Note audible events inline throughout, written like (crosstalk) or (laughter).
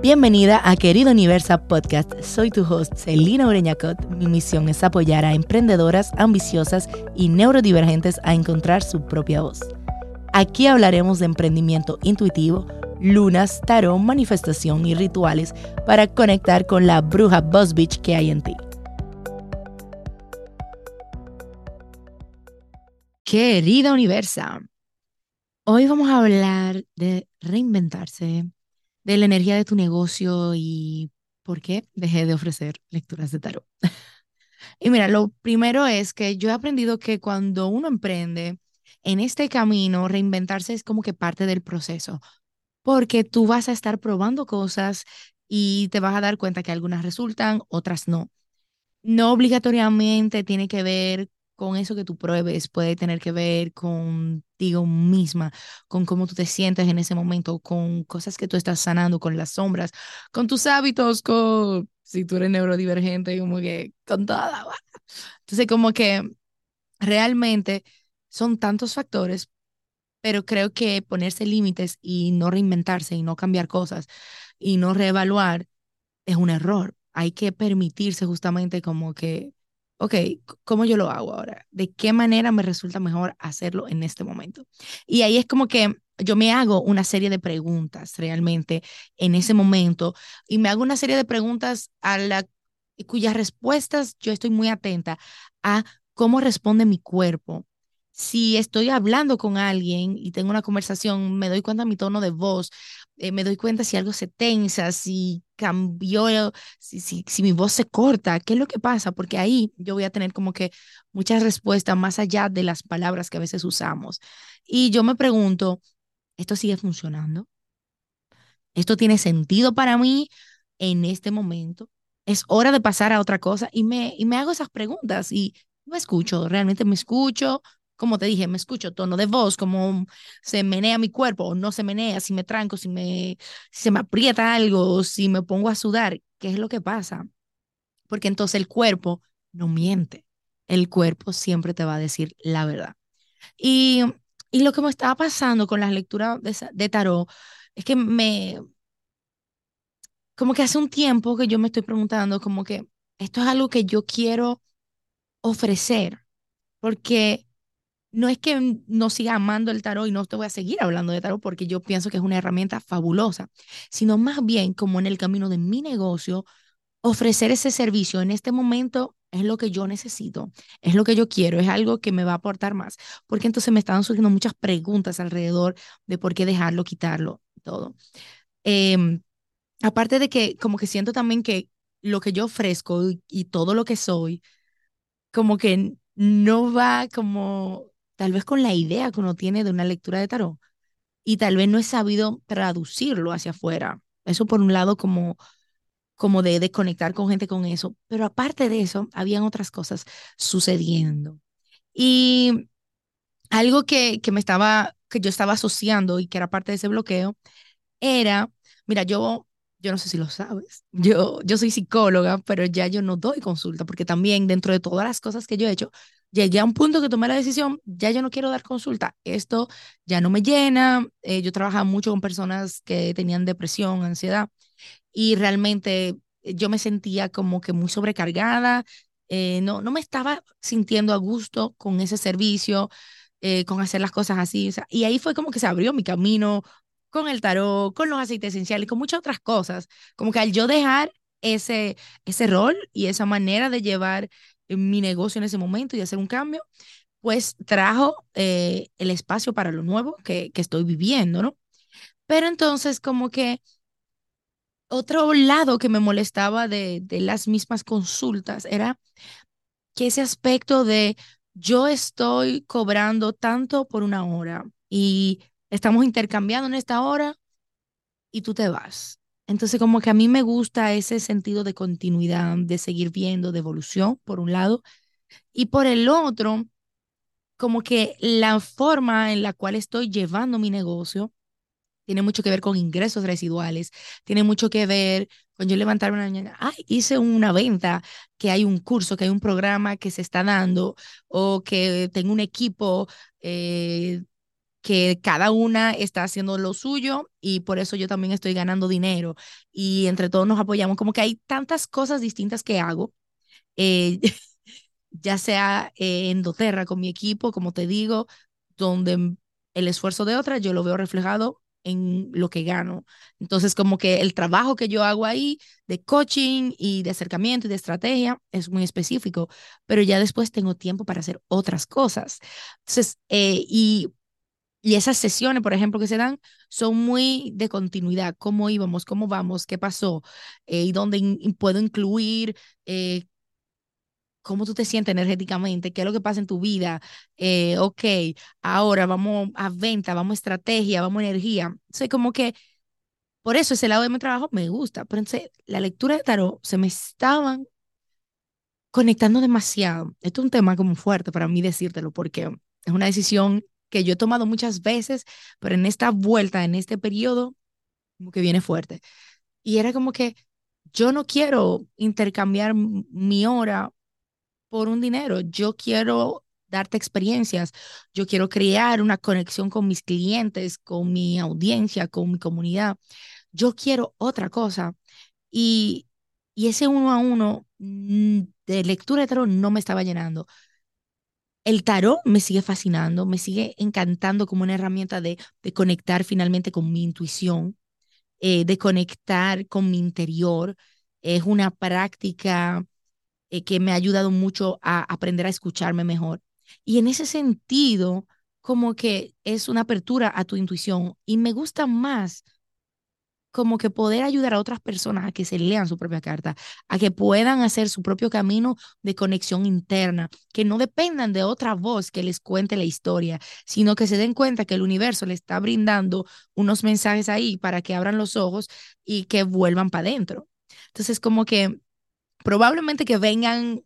Bienvenida a Querido Universa Podcast. Soy tu host, Celina Ureñacot. Mi misión es apoyar a emprendedoras ambiciosas y neurodivergentes a encontrar su propia voz. Aquí hablaremos de emprendimiento intuitivo, lunas, tarot, manifestación y rituales para conectar con la bruja Boss Bitch que hay en ti. Querida Universa, hoy vamos a hablar de reinventarse, de la energía de tu negocio y por qué dejé de ofrecer lecturas de tarot. (laughs) y mira, lo primero es que yo he aprendido que cuando uno emprende en este camino, reinventarse es como que parte del proceso, porque tú vas a estar probando cosas y te vas a dar cuenta que algunas resultan, otras no. No obligatoriamente tiene que ver con eso que tú pruebes, puede tener que ver contigo misma, con cómo tú te sientes en ese momento, con cosas que tú estás sanando, con las sombras, con tus hábitos, con si tú eres neurodivergente, como que con toda. (laughs) Entonces, como que realmente son tantos factores, pero creo que ponerse límites y no reinventarse y no cambiar cosas y no reevaluar es un error. Hay que permitirse justamente como que ok, ¿cómo yo lo hago ahora? ¿De qué manera me resulta mejor hacerlo en este momento? Y ahí es como que yo me hago una serie de preguntas realmente en ese momento y me hago una serie de preguntas a la cuyas respuestas yo estoy muy atenta a cómo responde mi cuerpo, si estoy hablando con alguien y tengo una conversación, me doy cuenta de mi tono de voz, eh, me doy cuenta si algo se tensa, si cambió, si, si, si mi voz se corta, qué es lo que pasa, porque ahí yo voy a tener como que muchas respuestas más allá de las palabras que a veces usamos. Y yo me pregunto, ¿esto sigue funcionando? ¿Esto tiene sentido para mí en este momento? Es hora de pasar a otra cosa y me, y me hago esas preguntas y me escucho, realmente me escucho, como te dije, me escucho tono de voz, como se menea mi cuerpo o no se menea, si me tranco, si, me, se me aprieta algo, si me pongo a sudar, ¿qué es lo que pasa? Porque entonces el cuerpo no miente, el cuerpo siempre te va a decir la verdad. Y, y lo que me estaba pasando con las lecturas de, de tarot es que me, como que hace un tiempo que yo me estoy preguntando, como que esto es algo que yo quiero ofrecer, porque no es que no siga amando el tarot y no te voy a seguir hablando de tarot porque yo pienso que es una herramienta fabulosa, sino más bien como en el camino de mi negocio, ofrecer ese servicio en este momento es lo que yo necesito, es lo que yo quiero, es algo que me va a aportar más, porque entonces me estaban surgiendo muchas preguntas alrededor de por qué dejarlo, quitarlo, todo. Em, aparte de que como que siento también que lo que yo ofrezco y todo lo que soy, como que no va como tal vez con la idea que uno tiene de una lectura de tarot y tal vez no he sabido traducirlo hacia afuera. Eso por un lado como como de desconectar con gente con eso, pero aparte de eso, habían otras cosas sucediendo. Y algo que, que me estaba, que yo estaba asociando y que era parte de ese bloqueo, era, mira, yo, yo no sé si lo sabes, yo, yo soy psicóloga, pero ya yo no doy consulta, porque también dentro de todas las cosas que yo he hecho, llegué a un punto que tomé la decisión, ya yo no quiero dar consulta, esto ya no me llena, eh, yo trabajaba mucho con personas que tenían depresión, ansiedad, y realmente eh, yo me sentía como que muy sobrecargada, eh, no, no me estaba sintiendo a gusto con ese servicio, con hacer las cosas así, y ahí fue como que se abrió mi camino con el tarot, con los aceites esenciales, con muchas otras cosas, como que al yo dejar ese, ese rol y esa manera de llevar mi negocio en ese momento y hacer un cambio, pues trajo eh, el espacio para lo nuevo que, estoy viviendo, ¿no? Pero entonces como que otro lado que me molestaba de, de las mismas consultas era que ese aspecto de yo estoy cobrando tanto por una hora y estamos intercambiando en esta hora y tú te vas. Entonces, como que a mí me gusta ese sentido de continuidad, de seguir viendo, de evolución, por un lado, y por el otro, como que la forma en la cual estoy llevando mi negocio tiene mucho que ver con ingresos residuales, tiene mucho que ver con yo levantarme una mañana, ay, hice una venta, que hay un curso, que hay un programa que se está dando, o que tengo un equipo eh, que cada una está haciendo lo suyo y por eso yo también estoy ganando dinero y entre todos nos apoyamos, como que hay tantas cosas distintas que hago, eh, (laughs) ya sea en doTERRA con mi equipo, como te digo, donde el esfuerzo de otra yo lo veo reflejado en lo que gano. Entonces, como que el trabajo que yo hago ahí de coaching y de acercamiento y de estrategia es muy específico, pero ya después tengo tiempo para hacer otras cosas. Entonces, eh, y, y esas sesiones, por ejemplo, que se dan, son muy de continuidad. ¿Cómo íbamos? ¿Cómo vamos? ¿Qué pasó? Eh, y dónde puedo incluir eh, cómo tú te sientes energéticamente, qué es lo que pasa en tu vida. Eh, ok, ahora vamos a venta, vamos a estrategia, vamos a energía. Soy como que por eso ese lado de mi trabajo me gusta. Pero entonces, la lectura de tarot se me estaban conectando demasiado. Esto es un tema como fuerte para mí decírtelo porque es una decisión que yo he tomado muchas veces, pero en esta vuelta, en este periodo, como que viene fuerte. Y era como que yo no quiero intercambiar mi hora por un dinero. Yo quiero darte experiencias, yo quiero crear una conexión con mis clientes, con mi audiencia, con mi comunidad. Yo quiero otra cosa. Y, y ese uno a uno de lectura de tarot no me estaba llenando. El tarot me sigue fascinando, me sigue encantando como una herramienta de, conectar finalmente con mi intuición, eh, de conectar con mi interior. Es una práctica eh, que me ha ayudado mucho a aprender a escucharme mejor. Y en ese sentido, como que es una apertura a tu intuición y me gusta más como que poder ayudar a otras personas a que se lean su propia carta, a que puedan hacer su propio camino de conexión interna, que no dependan de otra voz que les cuente la historia, sino que se den cuenta que el universo le está brindando unos mensajes ahí para que abran los ojos y que vuelvan para adentro. Entonces, como que probablemente que vengan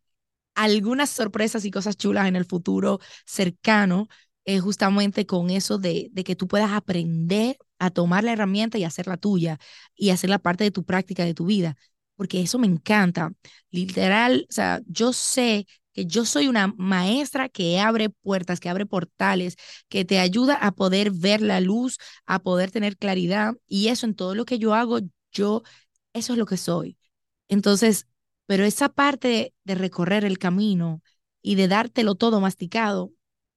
algunas sorpresas y cosas chulas en el futuro cercano, eh, justamente con eso de, de que tú puedas aprender a tomar la herramienta y hacerla tuya y hacerla parte de tu práctica, de tu vida, porque eso me encanta. Literal, o sea, yo sé que yo soy una maestra que abre puertas, que abre portales, que te ayuda a poder ver la luz, a poder tener claridad y eso en todo lo que yo hago, yo, eso es lo que soy. Entonces, pero esa parte de recorrer el camino y de dártelo todo masticado,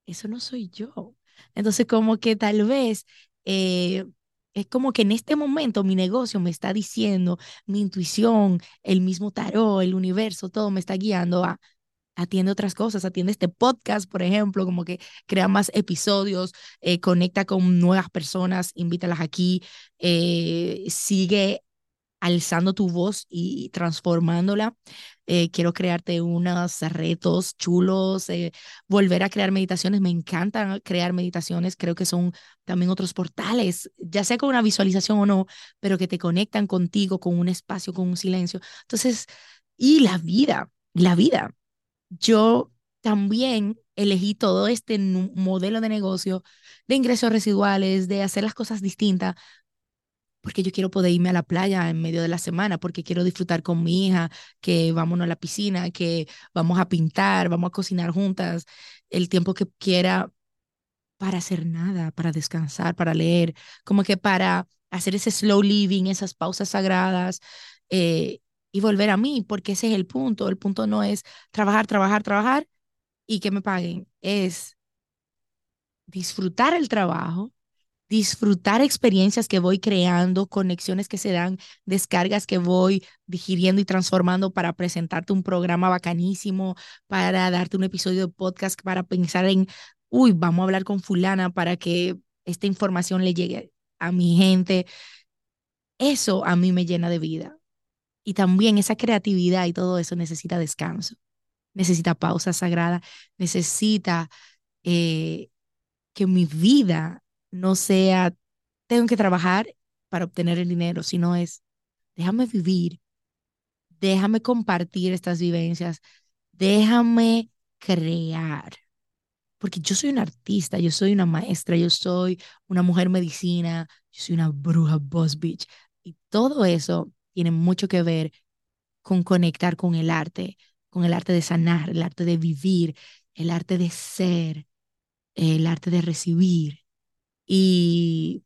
eso no soy yo. Entonces, como que tal vez eh, es como que en este momento mi negocio me está diciendo, mi intuición, el mismo tarot, el universo, todo me está guiando a atiende otras cosas, atiende este podcast, por ejemplo, como que crea más episodios, eh, conecta con nuevas personas, invítalas aquí, eh, sigue alzando tu voz y transformándola. Eh, quiero crearte unos retos chulos, eh, volver a crear meditaciones. Me encanta crear meditaciones. Creo que son también otros portales, ya sea con una visualización o no, pero que te conectan contigo, con un espacio, con un silencio. Entonces, y la vida, la vida. Yo también elegí todo este modelo de negocio de ingresos residuales, de hacer las cosas distintas, porque yo quiero poder irme a la playa en medio de la semana, porque quiero disfrutar con mi hija, que vámonos a la piscina, que vamos a pintar, vamos a cocinar juntas, el tiempo que quiera para hacer nada, para descansar, para leer, como que para hacer ese slow living, esas pausas sagradas eh, y volver a mí, porque ese es el punto. El punto no es trabajar, trabajar, trabajar y que me paguen, es disfrutar el trabajo disfrutar experiencias que voy creando, conexiones que se dan, descargas que voy digiriendo y transformando para presentarte un programa bacanísimo, para darte un episodio de podcast, para pensar en, uy, vamos a hablar con fulana para que esta información le llegue a mi gente. Eso a mí me llena de vida. Y también esa creatividad y todo eso necesita descanso, necesita pausa sagrada, necesita eh, que mi vida no sea, tengo que trabajar para obtener el dinero, sino es, déjame vivir, déjame compartir estas vivencias, déjame crear. Porque yo soy una artista, yo soy una maestra, yo soy una mujer medicina, yo soy una bruja boss bitch. Y todo eso tiene mucho que ver con conectar con el arte, con el arte de sanar, el arte de vivir, el arte de ser, el arte de recibir Y,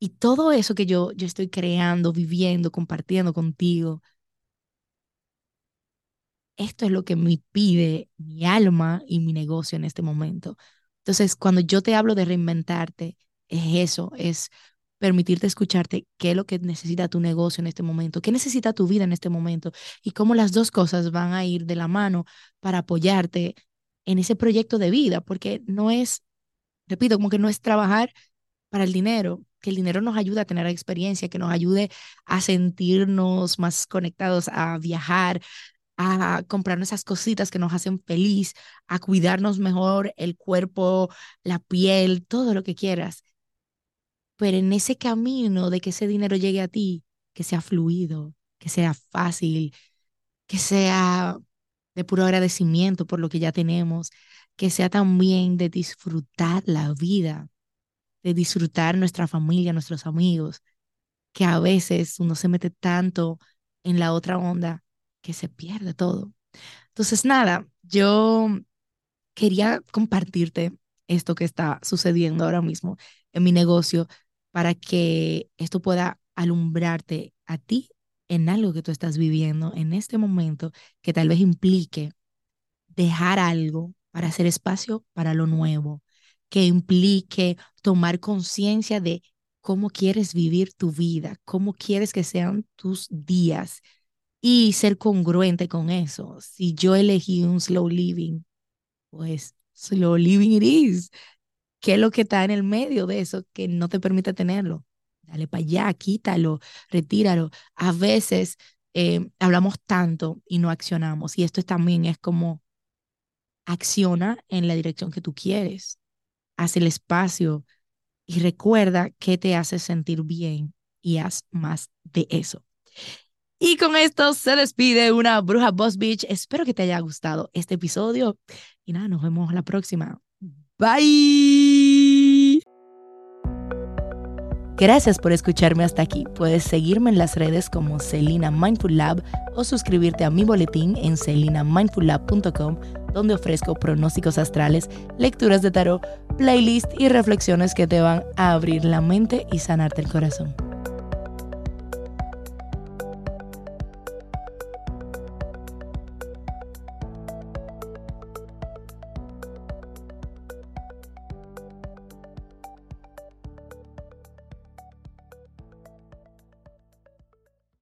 y todo eso que yo, yo estoy creando, viviendo, compartiendo contigo, esto es lo que me pide mi alma y mi negocio en este momento. Entonces, cuando yo te hablo de reinventarte, es eso, es permitirte escucharte qué es lo que necesita tu negocio en este momento, qué necesita tu vida en este momento y cómo las dos cosas van a ir de la mano para apoyarte en ese proyecto de vida, porque no es, repito, como que no es trabajar para el dinero, que el dinero nos ayude a tener experiencia, que nos ayude a sentirnos más conectados, a viajar, a comprarnos esas cositas que nos hacen feliz, a cuidarnos mejor el cuerpo, la piel, todo lo que quieras. Pero en ese camino de que ese dinero llegue a ti, que sea fluido, que sea fácil, que sea de puro agradecimiento por lo que ya tenemos, que sea también de disfrutar la vida, de disfrutar nuestra familia, nuestros amigos, que a veces uno se mete tanto en la otra onda que se pierde todo. Entonces, nada, yo quería compartirte esto que está sucediendo ahora mismo en mi negocio para que esto pueda alumbrarte a ti en algo que tú estás viviendo en este momento que tal vez implique dejar algo para hacer espacio para lo nuevo, que implique tomar conciencia de cómo quieres vivir tu vida, cómo quieres que sean tus días y ser congruente con eso. Si yo elegí un slow living, pues slow living it is. ¿Qué es lo que está en el medio de eso que no te permite tenerlo? Dale para allá, quítalo, retíralo. A veces eh, hablamos tanto y no accionamos. Y esto también es como acciona en la dirección que tú quieres. Haz el espacio y recuerda que te hace sentir bien y haz más de eso. Y con esto se despide una bruja Boss Beach. Espero que te haya gustado este episodio. Y nada, nos vemos la próxima. Bye. Gracias por escucharme hasta aquí. Puedes seguirme en las redes como Celina Mindful Lab o suscribirte a mi boletín en celinamindfullab.com, donde ofrezco pronósticos astrales, lecturas de tarot, playlist y reflexiones que te van a abrir la mente y sanarte el corazón.